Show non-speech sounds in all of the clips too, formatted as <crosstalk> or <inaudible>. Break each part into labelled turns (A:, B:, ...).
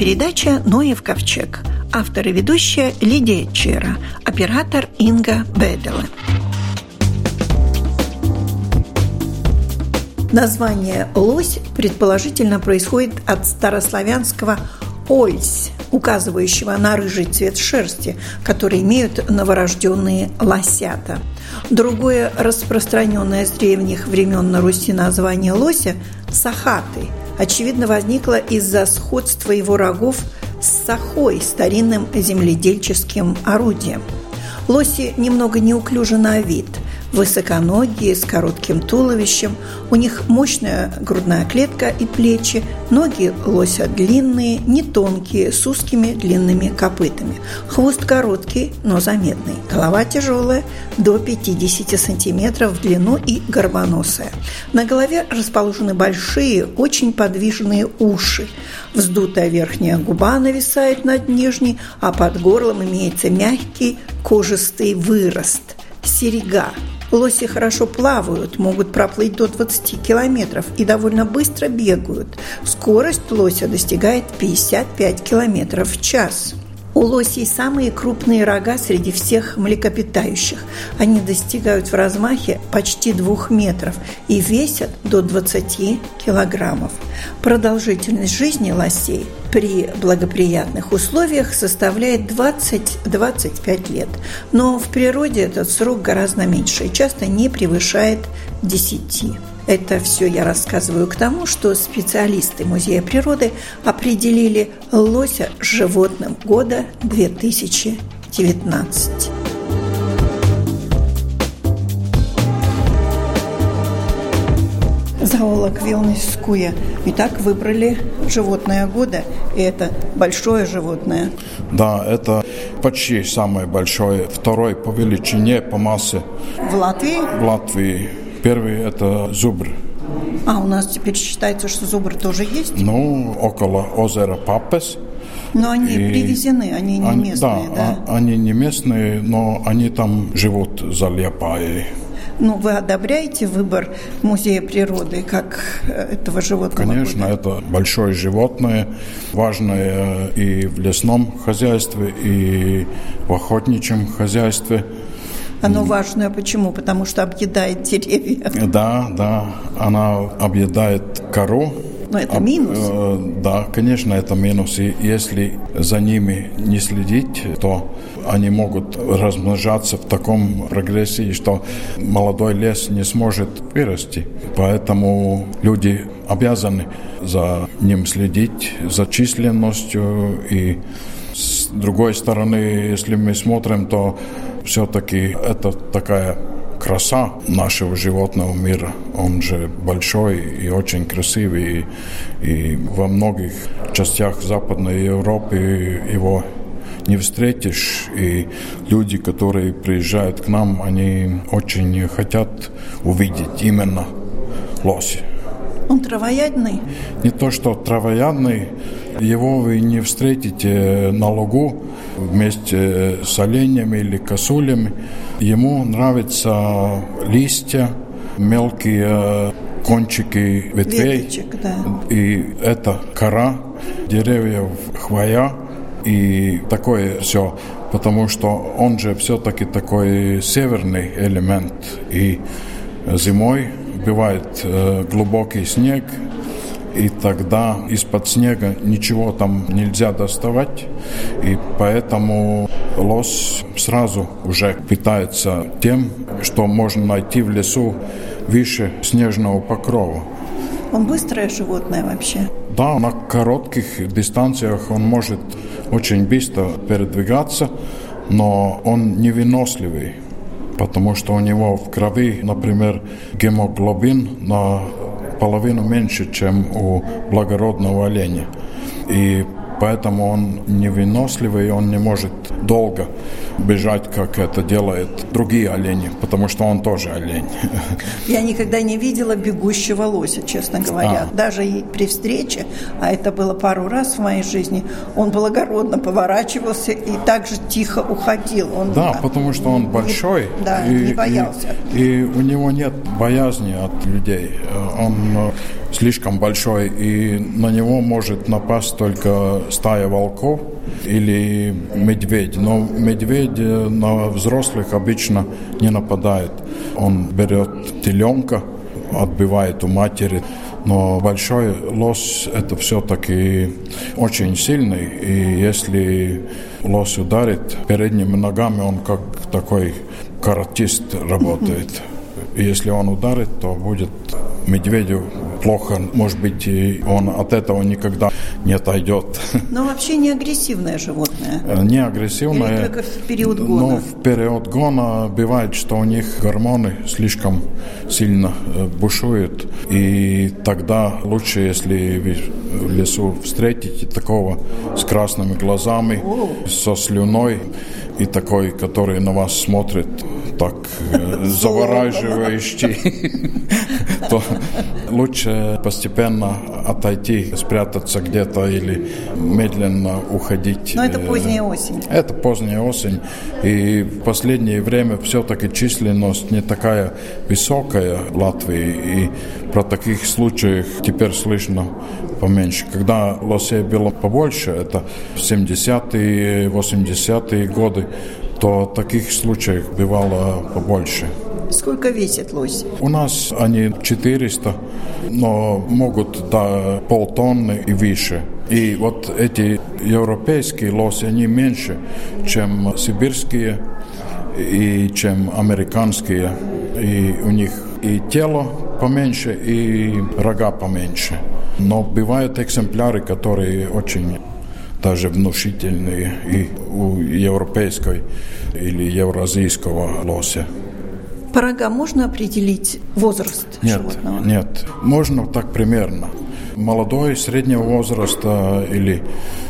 A: передача «Ноев ковчег». Автор и ведущая Лидия Чера, оператор Инга Бедела. Название «лось» предположительно происходит от старославянского «ольсь», указывающего на рыжий цвет шерсти, который имеют новорожденные лосята. Другое распространенное с древних времен на Руси название лося – сахаты, очевидно возникло из-за сходства его рогов с сахой, старинным земледельческим орудием. Лоси немного неуклюжи на вид – высоконогие, с коротким туловищем. У них мощная грудная клетка и плечи, ноги лося длинные, не тонкие, с узкими длинными копытами. Хвост короткий, но заметный. Голова тяжелая, до 50 сантиметров в длину и горбоносая. На голове расположены большие, очень подвижные уши. Вздутая верхняя губа нависает над нижней, а под горлом имеется мягкий кожистый вырост – серега. Лоси хорошо плавают, могут проплыть до 20 километров и довольно быстро бегают. Скорость лося достигает 55 километров в час. У лосей самые крупные рога среди всех млекопитающих. Они достигают в размахе почти двух метров и весят до 20 килограммов. Продолжительность жизни лосей при благоприятных условиях составляет 20-25 лет, но в природе этот срок гораздо меньше и часто не превышает 10. Это все я рассказываю к тому, что специалисты Музея природы определили лося животным года 2019. Зоолог Вилнис Скуя. Итак, выбрали животное года, и это большое животное.
B: Да, это почти самое большое, второй по величине, по массе.
A: В Латвии?
B: В Латвии. Первый – это зубр.
A: А у нас теперь считается, что зубр тоже есть?
B: Ну, около озера Папес.
A: Но они и привезены, они не они, местные, да?
B: Да, а, они не местные, но они там живут за Лепаей.
A: Ну, вы одобряете выбор музея природы как э, этого животного?
B: Конечно, года? это большое животное, важное и в лесном хозяйстве, и в охотничьем хозяйстве –
A: оно важное почему? Потому что объедает деревья.
B: Да, да. Она объедает кору.
A: Но это минус.
B: Э, да, конечно, это минус. И если за ними не следить, то они могут размножаться в таком прогрессии, что молодой лес не сможет вырасти. Поэтому люди обязаны за ним следить, за численностью. И с другой стороны, если мы смотрим, то все-таки это такая краса нашего животного мира. Он же большой и очень красивый. И, и во многих частях Западной Европы его не встретишь. И люди, которые приезжают к нам, они очень хотят увидеть именно лоси.
A: Он травоядный?
B: Не то, что травоядный. Его вы не встретите на лугу вместе с оленями или косулями. Ему нравятся листья, мелкие кончики ветвей.
A: Веточек, да.
B: И это кора деревьев, хвоя и такое все. Потому что он же все-таки такой северный элемент. И зимой бывает э, глубокий снег, и тогда из-под снега ничего там нельзя доставать, и поэтому лось сразу уже питается тем, что можно найти в лесу выше снежного покрова.
A: Он быстрое животное вообще?
B: Да, на коротких дистанциях он может очень быстро передвигаться, но он невыносливый потому что у него в крови, например, гемоглобин на половину меньше, чем у благородного оленя. И поэтому он невыносливый, он не может долго бежать, как это делают другие олени, потому что он тоже олень.
A: Я никогда не видела бегущего лося, честно говоря. А. Даже и при встрече, а это было пару раз в моей жизни, он благородно поворачивался и также тихо уходил. Он,
B: да, потому что он большой.
A: Не, да, и, не боялся.
B: И, и у него нет боязни от людей. Он э, слишком большой, и на него может напасть только стая волков или медведь. Но медведь на взрослых обычно не нападает. Он берет теленка, отбивает у матери. Но большой лось – это все-таки очень сильный. И если лось ударит передними ногами, он как такой каратист работает. <laughs> И если он ударит, то будет медведю плохо, может быть, и он от этого никогда не отойдет. <laughs>
A: Но вообще не агрессивное животное?
B: Э, не агрессивное.
A: Или только в период гона?
B: Но в период гона бывает, что у них гормоны слишком сильно э, бушуют. И тогда лучше, если вы в лесу встретите такого с красными глазами, О. со слюной, и такой, который на вас смотрит так э, <laughs> завораживающе, <laughs> то лучше постепенно отойти, спрятаться где-то или медленно уходить.
A: Но это э, поздняя осень.
B: Это поздняя осень. И в последнее время все-таки численность не такая высокая в Латвии. И про таких случаев теперь слышно поменьше. Когда лосей было побольше, это в 70-е, 80-е годы, то таких случаев бывало побольше.
A: Сколько весит лось?
B: У нас они 400, но могут до полтонны и выше. И вот эти европейские лоси, они меньше, чем сибирские и чем американские. И у них и тело поменьше, и рога поменьше. Но бывают экземпляры, которые очень даже внушительные и у европейской или евразийского лося.
A: По рогам можно определить возраст
B: нет,
A: животного?
B: Нет, можно так примерно. Молодой, среднего возраста или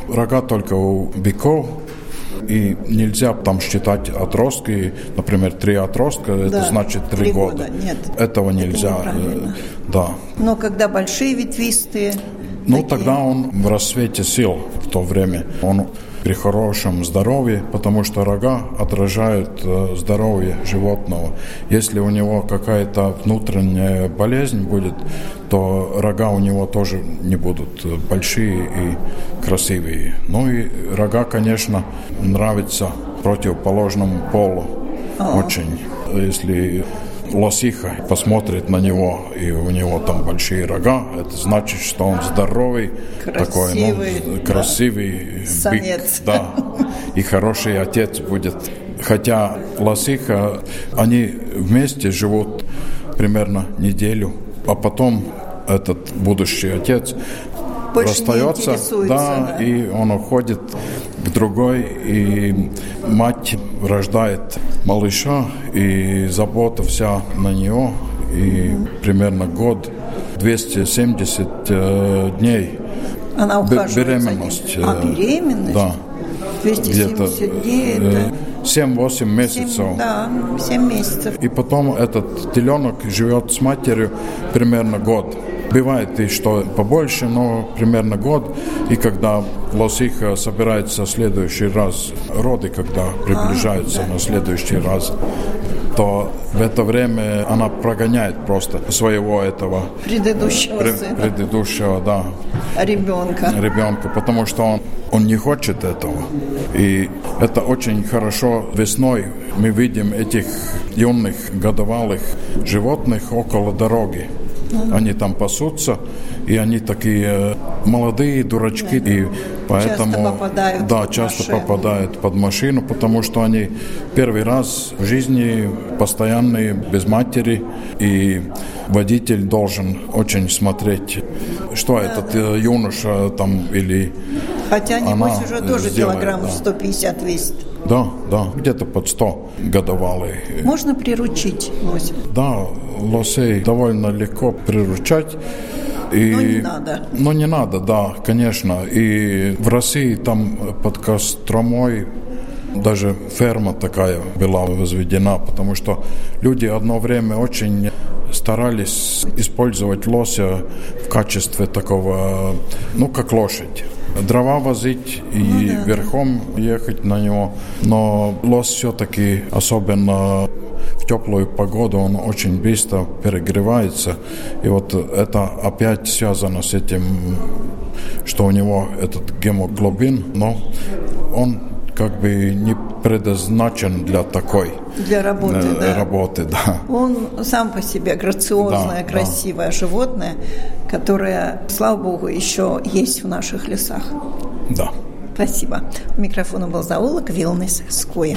B: рога только у быков, и нельзя там считать отростки, например, три отростка, да, это значит три, три года. года.
A: Нет,
B: этого нельзя.
A: Это
B: да.
A: Но когда большие ветвистые.
B: Ну, такие... тогда он в рассвете сил в то время. Он при хорошем здоровье, потому что рога отражают э, здоровье животного. Если у него какая-то внутренняя болезнь будет, то рога у него тоже не будут большие и красивые. Ну и рога, конечно, нравятся противоположному полу очень. Если лосиха посмотрит на него, и у него там большие рога, это значит, что он здоровый,
A: красивый,
B: такой, ну, красивый
A: да. бык,
B: да, и хороший отец будет. Хотя лосиха, они вместе живут примерно неделю, а потом этот будущий отец
A: Больше
B: расстается,
A: да,
B: да, и он уходит к другой, и мать рождает малыша, и забота вся на него, и примерно год, 270 э, дней
A: Она
B: беременность.
A: А, беременность?
B: Да.
A: 270 дней это...
B: 7-8 месяцев. 7,
A: да, 7 месяцев.
B: И потом этот теленок живет с матерью примерно год. Бывает и что побольше, но примерно год. И когда лосиха собирается в следующий раз, роды, когда приближаются а, да. на следующий раз, то в это время она прогоняет просто своего этого
A: предыдущего
B: пре, предыдущего, да,
A: ребенка.
B: Ребенка, потому что он он не хочет этого. И это очень хорошо весной мы видим этих юных годовалых животных около дороги. Они там пасутся, и они такие э, молодые дурачки, и поэтому
A: часто попадают
B: да, часто машину. попадают под машину, потому что они первый раз в жизни постоянные без матери, и водитель должен очень смотреть, что да, этот да. Э, юноша там или
A: Хотя, небось, она уже тоже сделает, килограмм да. 150 весит.
B: Да, да, где-то под 100 годовалый.
A: Можно приручить лося?
B: Да, лосей довольно легко приручать.
A: И, но не надо.
B: Но не надо, да, конечно. И в России там под Костромой даже ферма такая была возведена, потому что люди одно время очень старались использовать лося в качестве такого, ну, как лошадь дрова возить и ну, да. верхом ехать на него. Но лос все-таки, особенно в теплую погоду, он очень быстро перегревается. И вот это опять связано с этим, что у него этот гемоглобин, но он как бы не предназначен для такой
A: для работы,
B: э,
A: да.
B: работы, да.
A: Он сам по себе грациозное, да, красивое да. животное, которое, слава богу, еще есть в наших лесах.
B: Да.
A: Спасибо. У микрофона был зоолог Вилнес Скоя.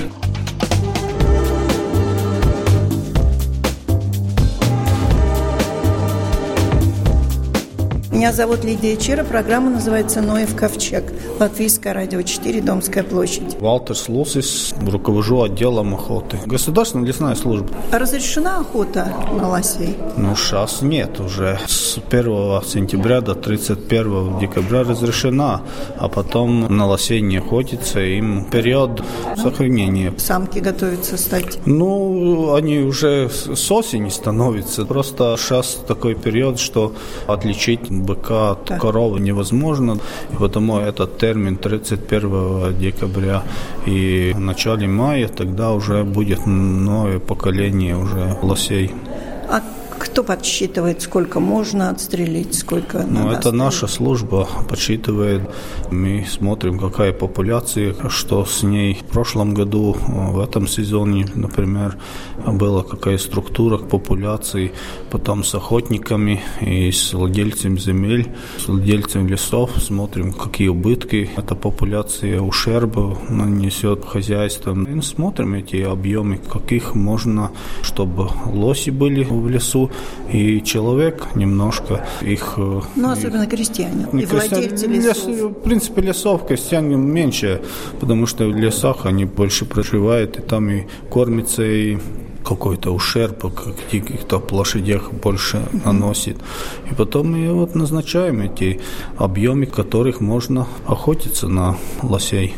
A: Меня зовут Лидия Чера. Программа называется «Ноев ковчег». Латвийское радио 4, Домская площадь.
C: Валтер Слусис, руковожу отделом охоты. Государственная лесная служба.
A: А разрешена охота на лосей?
C: Ну, сейчас нет уже. С 1 сентября до 31 декабря разрешена, а потом на лосей не охотится. Им период сохранения.
A: Самки готовятся стать?
C: Ну, они уже с осени становятся. Просто сейчас такой период, что отличить быка от так. коровы невозможно. И потому этот термин 31 декабря и в начале мая тогда уже будет новое поколение уже лосей.
A: А кто подсчитывает, сколько можно отстрелить, сколько
C: ну, надо Ну, это отстрелить? наша служба подсчитывает. Мы смотрим, какая популяция, что с ней. В прошлом году, в этом сезоне, например, была какая структура популяции, потом с охотниками и с владельцами земель, с владельцами лесов. Смотрим, какие убытки эта популяция ущерба нанесет хозяйствам. И смотрим эти объемы, каких можно, чтобы лоси были в лесу, и человек немножко их...
A: Э, ну, особенно крестьяне и владельцы лесов. Лес,
C: в принципе, лесов крестьян меньше, потому что в лесах они больше проживают, и там и кормятся, и какой-то ущерб каких-то лошадях больше наносит. И потом мы вот назначаем эти объемы, которых можно охотиться на лосей.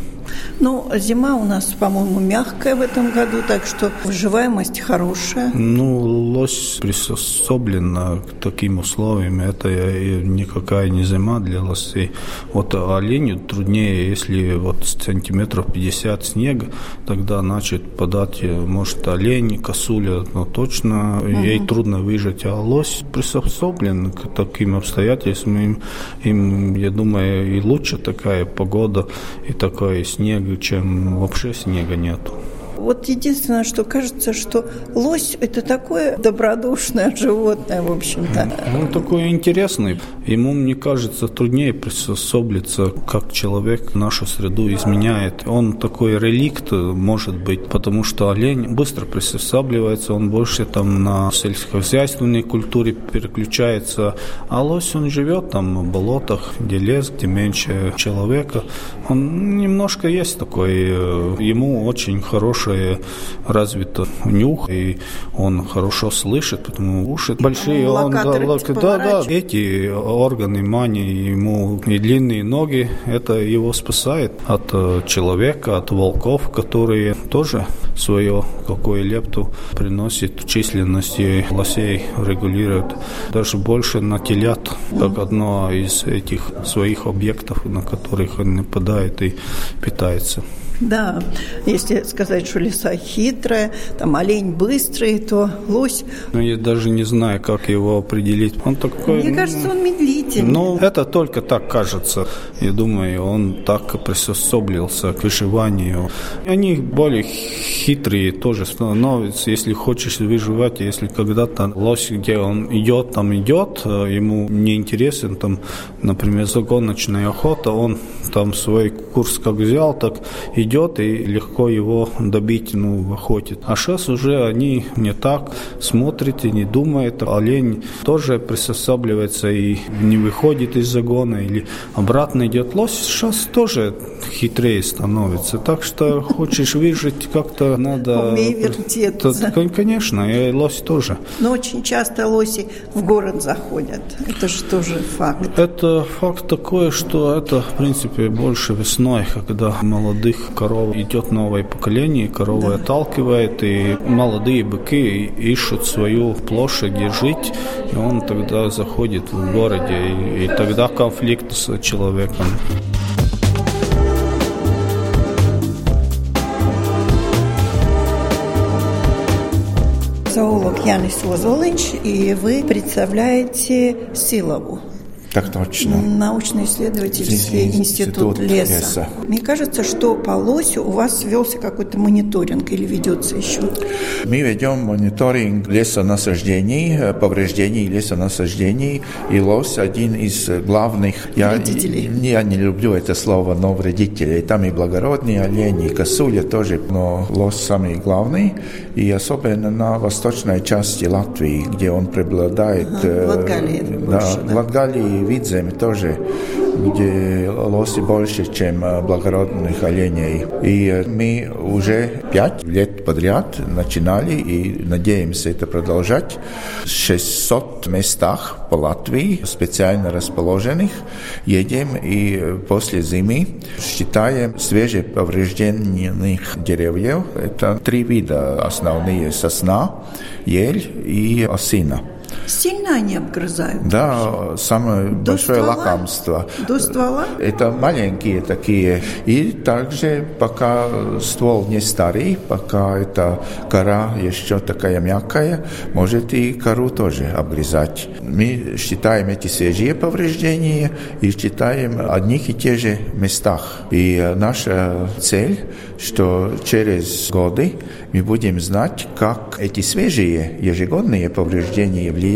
A: Ну, зима у нас, по-моему, мягкая в этом году, так что выживаемость хорошая.
C: Ну, лось приспособлена к таким условиям. Это никакая не зима для лосей. Вот оленю труднее, если вот сантиметров 50 снега, тогда начать подать, может, олень, косуля, но точно угу. ей трудно выжить. А лось приспособлен к таким обстоятельствам. Им, им, я думаю, и лучше такая погода и такой снега, чем вообще снега нету.
A: Вот единственное, что кажется, что лось – это такое добродушное животное, в общем-то.
C: Он такой интересный. Ему, мне кажется, труднее приспособиться, как человек нашу среду изменяет. Он такой реликт, может быть, потому что олень быстро приспосабливается, он больше там на сельскохозяйственной культуре переключается, а лось, он живет там в болотах, где лес, где меньше человека. Он немножко есть такой, э, ему очень хороший хорошее развито нюх, и он хорошо слышит, потому уши большие. Он,
A: да,
C: да, да, эти органы мани ему и длинные ноги, это его спасает от э, человека, от волков, которые тоже свое какое лепту приносит численности лосей, регулирует. Даже больше на телят, как одно из этих своих объектов, на которых он нападает и питается.
A: Да, если сказать, что лиса хитрая, там олень быстрый, то лось...
C: Ну, я даже не знаю, как его определить. Он такой...
A: Мне кажется, он медлительный.
C: Ну, это только так кажется. Я думаю, он так приспособился к выживанию. Они более хитрые тоже становятся. Если хочешь выживать, если когда-то лось, где он идет, там идет, ему не интересен, там, например, загоночная охота, он там свой курс как взял, так и идет и легко его добить ну, в охоте. А сейчас уже они не так смотрят и не думают. Олень тоже приспосабливается и не выходит из загона или обратно идет. Лось сейчас тоже хитрее становится. Так что хочешь выжить, как-то надо...
A: Умей вертеться.
C: Конечно, и лось тоже.
A: Но очень часто лоси в город заходят. Это же тоже факт.
C: Это факт такой, что это, в принципе, больше весной, когда молодых коров идет новое поколение, коровы да. отталкивает, и молодые быки ищут свою площадь, где жить, и он тогда заходит в городе, и, и тогда конфликт с человеком.
A: Янис Озолинч, и вы представляете Силову.
D: Так точно.
A: Научно-исследовательский институт, институт леса. леса. Мне кажется, что по лосю у вас велся какой-то мониторинг или ведется еще?
D: Мы ведем мониторинг лесонасаждений, повреждений лесонасаждений. И лось один из главных...
A: Вредителей.
D: Я, я не люблю это слово, но вредителей. Там и благородные олени, и косуля тоже. Но лось самый главный. И особенно на восточной части Латвии, где он преобладает. Ага,
A: в Латгалии.
D: Да, больше, да. Латгалии Видземе тоже, где лоси больше, чем благородных оленей. И мы уже пять лет подряд начинали и надеемся это продолжать. 600 местах по Латвии, специально расположенных, едем и после зимы считаем свежеповрежденных деревьев. Это три вида основные – сосна, ель и осина.
A: Сильно они обгрызают?
D: Да, самое До большое ствола? лакомство.
A: До ствола?
D: Это маленькие такие. И также пока ствол не старый, пока эта кора еще такая мягкая, может и кору тоже обгрызать. Мы считаем эти свежие повреждения и считаем одних и тех же местах. И наша цель, что через годы мы будем знать, как эти свежие ежегодные повреждения влияют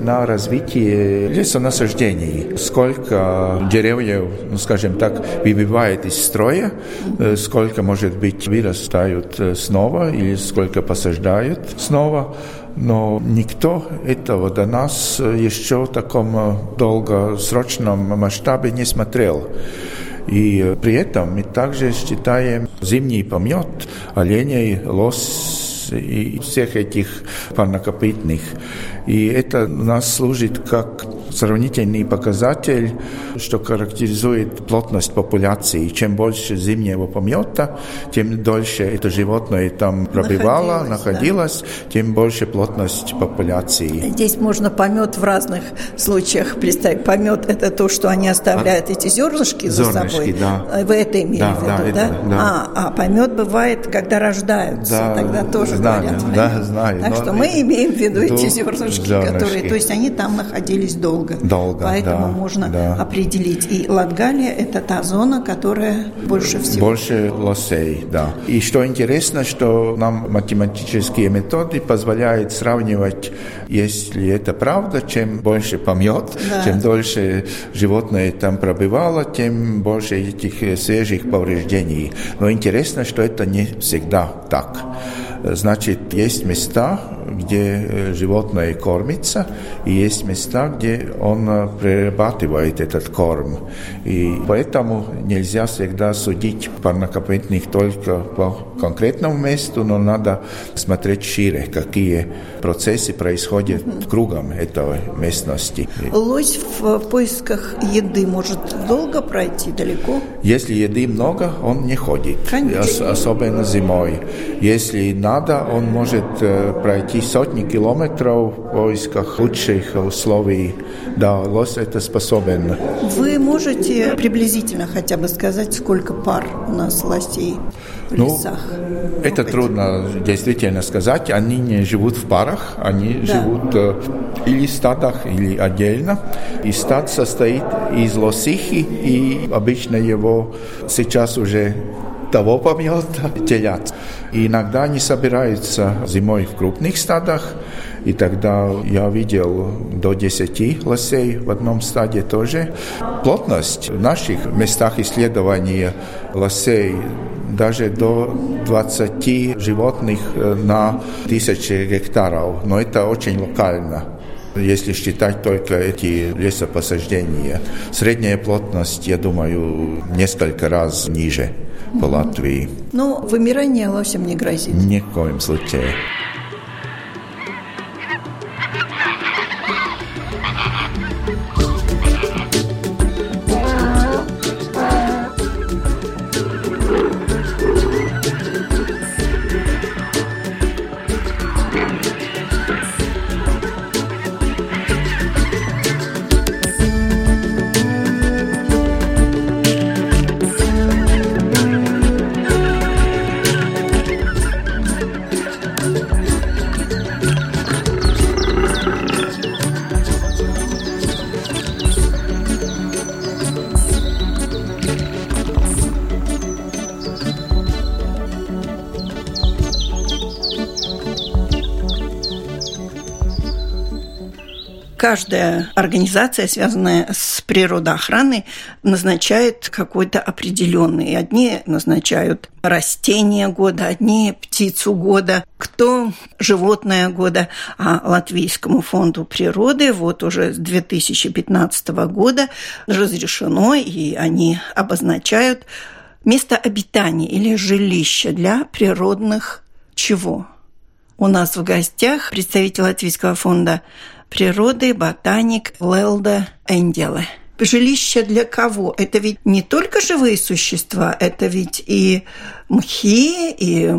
D: на развитие лесонасаждений. Сколько деревьев, ну, скажем так, выбивает из строя, э, сколько, может быть, вырастают э, снова или сколько посаждают снова. Но никто этого до нас еще в таком долгосрочном масштабе не смотрел. И при этом мы также считаем зимний помет оленей, лос и всех этих парнокопытных. И это нас служит как сравнительный показатель, что характеризует плотность популяции. Чем больше зимнего помета, тем дольше это животное там пробивало, находилось, находилось да. тем больше плотность популяции.
A: Здесь можно помет в разных случаях представить. Помет – это то, что они оставляют а, эти зернышки за собой.
D: Да.
A: Вы это имели да, в виду, да?
D: Это, да?
A: А, а помет бывает, когда рождаются,
D: да,
A: тогда тоже
D: знаю,
A: говорят.
D: Да, знаю.
A: Так что мы имеем в виду эти зернышки, зернышки, которые, то есть они там находились долго долго.
D: Долго,
A: Поэтому
D: да,
A: можно
D: да.
A: определить. И Латгалия – это та зона, которая больше всего.
D: Больше лосей, да. И что интересно, что нам математические методы позволяют сравнивать, если это правда, чем больше помет, да. чем дольше животное там пробивало, тем больше этих свежих повреждений. Но интересно, что это не всегда так. Значит, есть места, где э, животное кормится, и есть места, где он э, перерабатывает этот корм. И поэтому нельзя всегда судить парнокопытных только по конкретному месту, но надо смотреть шире, какие процессы происходят кругом этой местности.
A: Лось в поисках еды может долго пройти, далеко?
D: Если еды много, он не ходит,
A: Конечно.
D: особенно зимой. Если надо, он может э, пройти сотни километров в поисках лучших условий. Да, лось это способен.
A: Вы можете приблизительно хотя бы сказать, сколько пар у нас лосей в ну, лесах?
D: Это трудно действительно сказать. Они не живут в парах, они да. живут э, или в стадах, или отдельно. И стад состоит из лосихи, и обычно его сейчас уже того помета телят. И иногда они собираются зимой в крупных стадах, И тогда я видел до 10 лосей в одном стаде тоже. Плотность в наших местах исследования лосей даже до 20 животных на тысячи гектаров. Но это очень локально если считать только эти лесопосаждения. Средняя плотность, я думаю, несколько раз ниже по Латвии.
A: Но вымирание лосем не грозит.
D: Ни в коем случае.
A: Каждая организация, связанная с природоохраной, назначает какой-то определенный. Одни назначают растения года, одни птицу года, кто животное года. А Латвийскому фонду природы вот уже с 2015 года разрешено, и они обозначают место обитания или жилище для природных чего? У нас в гостях представитель Латвийского фонда природы ботаник Лелда Энделе. Жилище для кого? Это ведь не только живые существа, это ведь и мхи, и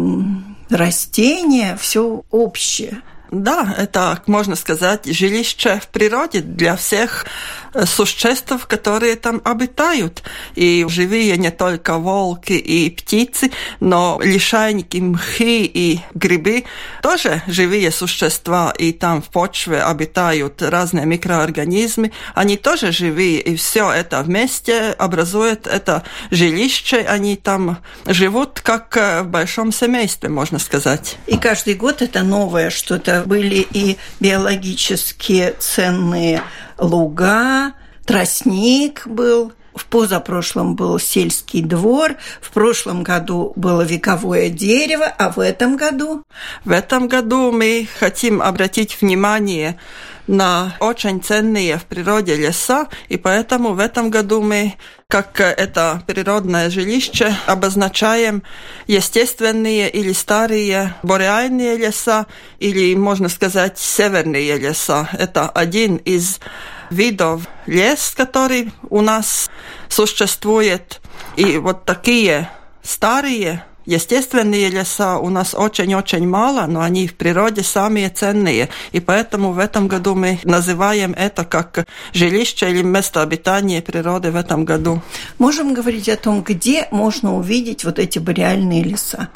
A: растения, все общее.
E: Да, это, можно сказать, жилище в природе для всех Э, существ, которые там обитают. И живые не только волки и птицы, но лишайники, мхи и грибы тоже живые существа, и там в почве обитают разные микроорганизмы. Они тоже живые, и все это вместе образует это жилище. Они там живут как э, в большом семействе, можно сказать.
A: И каждый год это новое что-то. Были и биологические ценные луга, тростник был, в позапрошлом был сельский двор, в прошлом году было вековое дерево, а в этом году?
E: В этом году мы хотим обратить внимание на очень ценные в природе леса, и поэтому в этом году мы, как это природное жилище, обозначаем естественные или старые бореальные леса, или, можно сказать, северные леса. Это один из видов лес, который у нас существует. И вот такие старые Естественные леса у нас очень-очень мало, но они в природе самые ценные. И поэтому в этом году мы называем это как жилище или место обитания природы в этом году.
A: Можем говорить о том, где можно увидеть вот эти бореальные леса?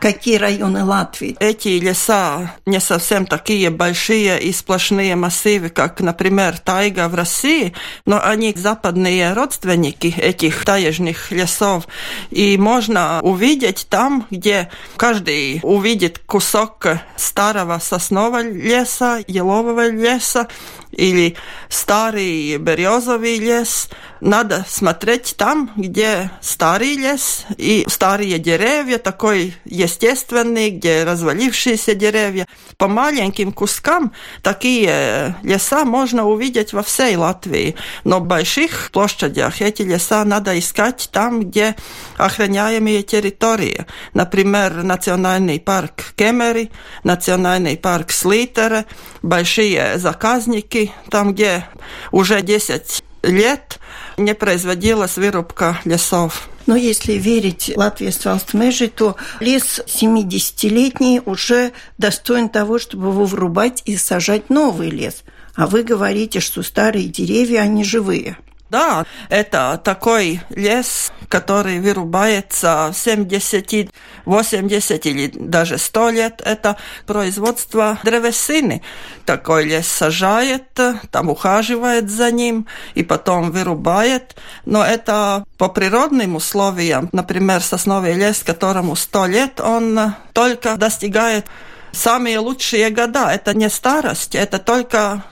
A: Какие районы Латвии?
E: Эти леса не совсем такие большие и сплошные массивы, как, например, тайга в России, но они западные родственники этих таежных лесов. И можно увидеть там, где каждый увидит кусок старого соснового леса, елового леса или старый березовый лес. Надо смотреть там, где старый лес и старые деревья, такой естественные, где развалившиеся деревья. По маленьким кускам такие леса можно увидеть во всей Латвии. Но в больших площадях эти леса надо искать там, где охраняемые территории. Например, национальный парк Кемери, национальный парк Слитере, большие заказники, там, где уже 10 лет не производилась вырубка лесов.
A: Но если верить Латвии Свалстмежи, то лес 70-летний уже достоин того, чтобы его врубать и сажать новый лес. А вы говорите, что старые деревья, они живые.
E: Да, это такой лес, который вырубается 70, 80 или даже 100 лет. Это производство древесины. Такой лес сажает, там ухаживает за ним и потом вырубает. Но это по природным условиям. Например, сосновый лес, которому 100 лет, он только достигает самые лучшие года. Это не старость, это только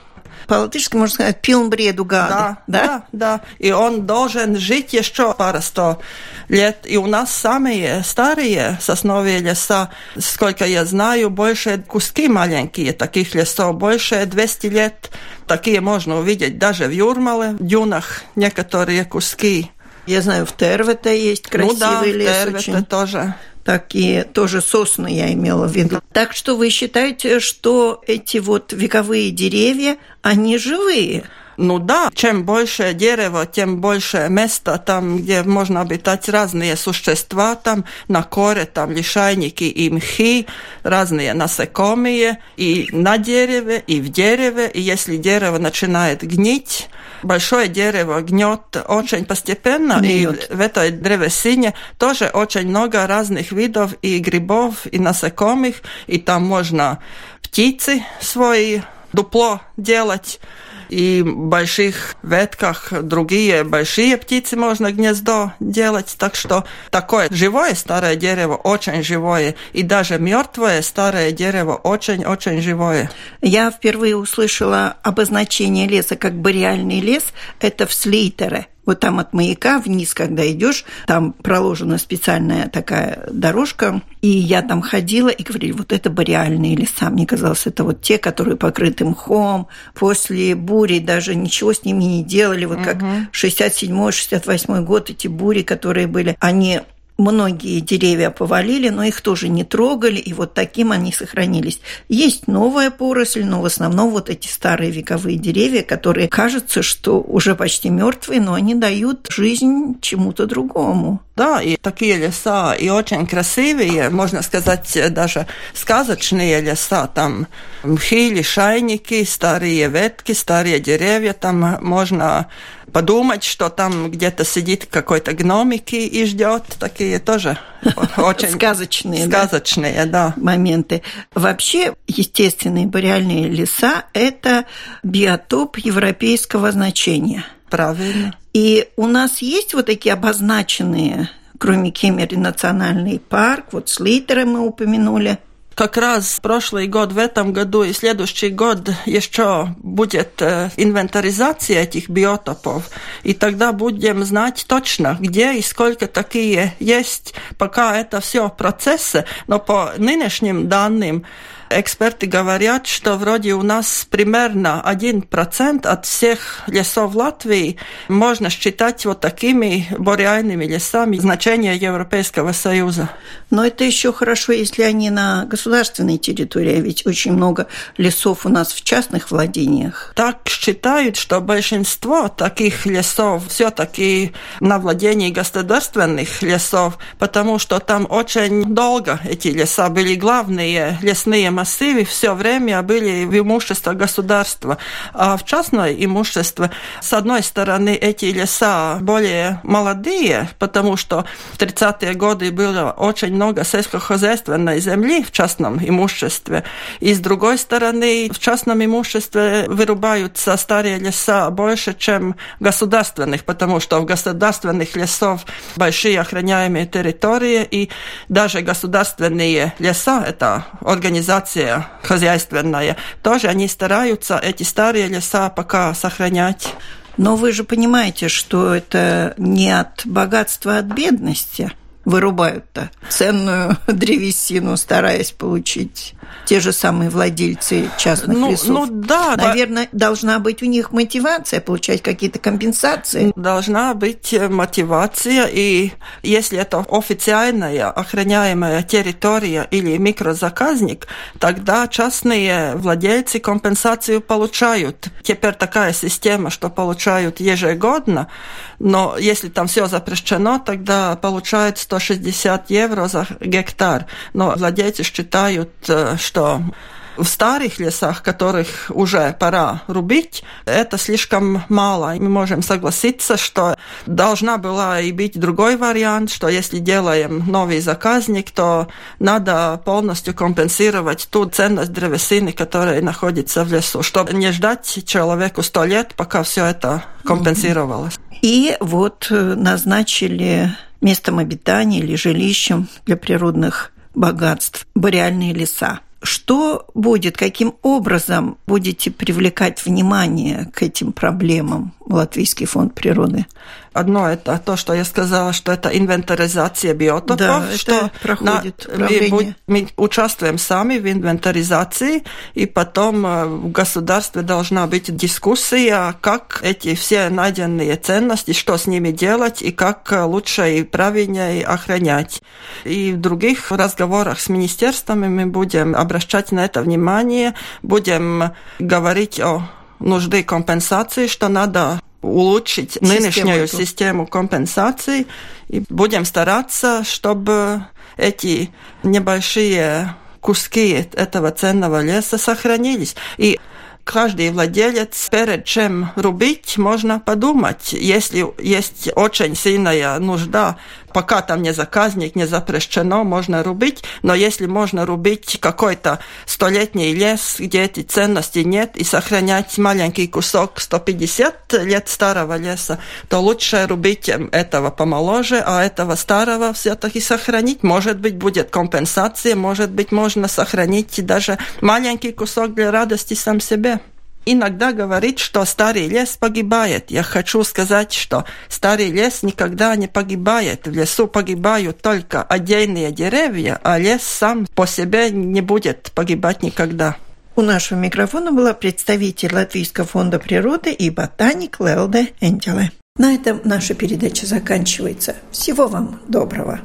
A: по-латышски можно сказать «пилн бреду гада».
E: Да, да, да. И он должен жить еще пару сто лет. И у нас самые старые сосновые леса, сколько я знаю, больше куски маленькие таких лесов, больше 200 лет. Такие можно увидеть даже в Юрмале, в дюнах некоторые куски.
A: Я знаю, в Тервете есть красивый
E: ну да,
A: лес.
E: В Тервете очень. тоже
A: такие тоже сосны я имела в виду. Так что вы считаете, что эти вот вековые деревья, они живые?
E: Ну да, чем больше дерева, тем больше места там, где можно обитать разные существа, там на коре, там лишайники и мхи, разные насекомые, и на дереве, и в дереве, и если дерево начинает гнить, большое дерево гнет очень постепенно, Гниет. и в этой древесине тоже очень много разных видов и грибов, и насекомых, и там можно птицы свои дупло делать, и больших ветках другие большие птицы можно гнездо делать. Так что такое живое старое дерево очень живое, и даже мертвое старое дерево очень-очень живое.
A: Я впервые услышала обозначение леса как бореальный лес. Это в Слейтере. Вот там от маяка вниз, когда идешь, там проложена специальная такая дорожка, и я там ходила и говорили, вот это бореальные леса. Мне казалось, это вот те, которые покрыты мхом, после бури даже ничего с ними не делали. Вот как 67-68 год эти бури, которые были, они Многие деревья повалили, но их тоже не трогали, и вот таким они сохранились. Есть новая поросль, но в основном вот эти старые вековые деревья, которые кажется, что уже почти мертвые, но они дают жизнь чему-то другому.
E: Да, и такие леса, и очень красивые, можно сказать, даже сказочные леса. Там мхи, лишайники, старые ветки, старые деревья, там можно подумать, что там где-то сидит какой-то гномики и ждет. Такие тоже очень
A: сказочные,
E: сказочные да?
A: да, моменты. Вообще, естественные бореальные леса – это биотоп европейского значения.
E: Правильно.
A: И у нас есть вот такие обозначенные кроме Кемери национальный парк, вот Слитера мы упомянули,
E: как раз прошлый год, в этом году и следующий год еще будет э, инвентаризация этих биотопов, и тогда будем знать точно, где и сколько такие есть. Пока это все процессы, но по нынешним данным Эксперты говорят, что вроде у нас примерно 1% от всех лесов Латвии можно считать вот такими бореальными лесами значения Европейского Союза.
A: Но это еще хорошо, если они на государственной территории, ведь очень много лесов у нас в частных владениях.
E: Так считают, что большинство таких лесов все-таки на владении государственных лесов, потому что там очень долго эти леса были главные лесные массивы все время были в имуществе государства. А в частное имущество, с одной стороны, эти леса более молодые, потому что в 30-е годы было очень много сельскохозяйственной земли в частном имуществе. И с другой стороны, в частном имуществе вырубаются старые леса больше, чем государственных, потому что в государственных лесов большие охраняемые территории, и даже государственные леса – это организация организация хозяйственная, тоже они стараются эти старые леса пока сохранять.
A: Но вы же понимаете, что это не от богатства, а от бедности вырубают-то ценную <laughs> древесину, стараясь получить те же самые владельцы частных
E: ну,
A: лесов.
E: Ну да.
A: Наверное, да. должна быть у них мотивация получать какие-то компенсации.
E: Должна быть мотивация, и если это официальная охраняемая территория или микрозаказник, тогда частные владельцы компенсацию получают. Теперь такая система, что получают ежегодно, но если там все запрещено, тогда получают 160 евро за гектар. Но владельцы считают, э, что в старых лесах, которых уже пора рубить, это слишком мало. И мы можем согласиться, что должна была и быть другой вариант, что если делаем новый заказник, то надо полностью компенсировать ту ценность древесины, которая находится в лесу, чтобы не ждать человеку сто лет, пока все это компенсировалось.
A: И вот э, назначили местом обитания или жилищем для природных богатств бореальные леса. Что будет, каким образом будете привлекать внимание к этим проблемам Латвийский фонд природы?
E: Одно это то, что я сказала, что это инвентаризация биотопов,
A: да,
E: что
A: проходит
E: на, мы, мы участвуем сами в инвентаризации, и потом э, в государстве должна быть дискуссия, как эти все найденные ценности, что с ними делать и как лучше и правильнее охранять. И в других разговорах с министерствами мы будем обращать на это внимание, будем говорить о нужды компенсации, что надо улучшить систему нынешнюю эту. систему компенсации и будем стараться, чтобы эти небольшие куски этого ценного леса сохранились. И каждый владелец перед чем рубить, можно подумать, если есть очень сильная нужда пока там не заказник, не запрещено, можно рубить, но если можно рубить какой-то столетний лес, где эти ценности нет, и сохранять маленький кусок 150 лет старого леса, то лучше рубить этого помоложе, а этого старого все-таки сохранить. Может быть, будет компенсация, может быть, можно сохранить даже маленький кусок для радости сам себе иногда говорит, что старый лес погибает. Я хочу сказать, что старый лес никогда не погибает. В лесу погибают только отдельные деревья, а лес сам по себе не будет погибать никогда.
A: У нашего микрофона была представитель Латвийского фонда природы и ботаник Лелде Энтеле. На этом наша передача заканчивается. Всего вам доброго.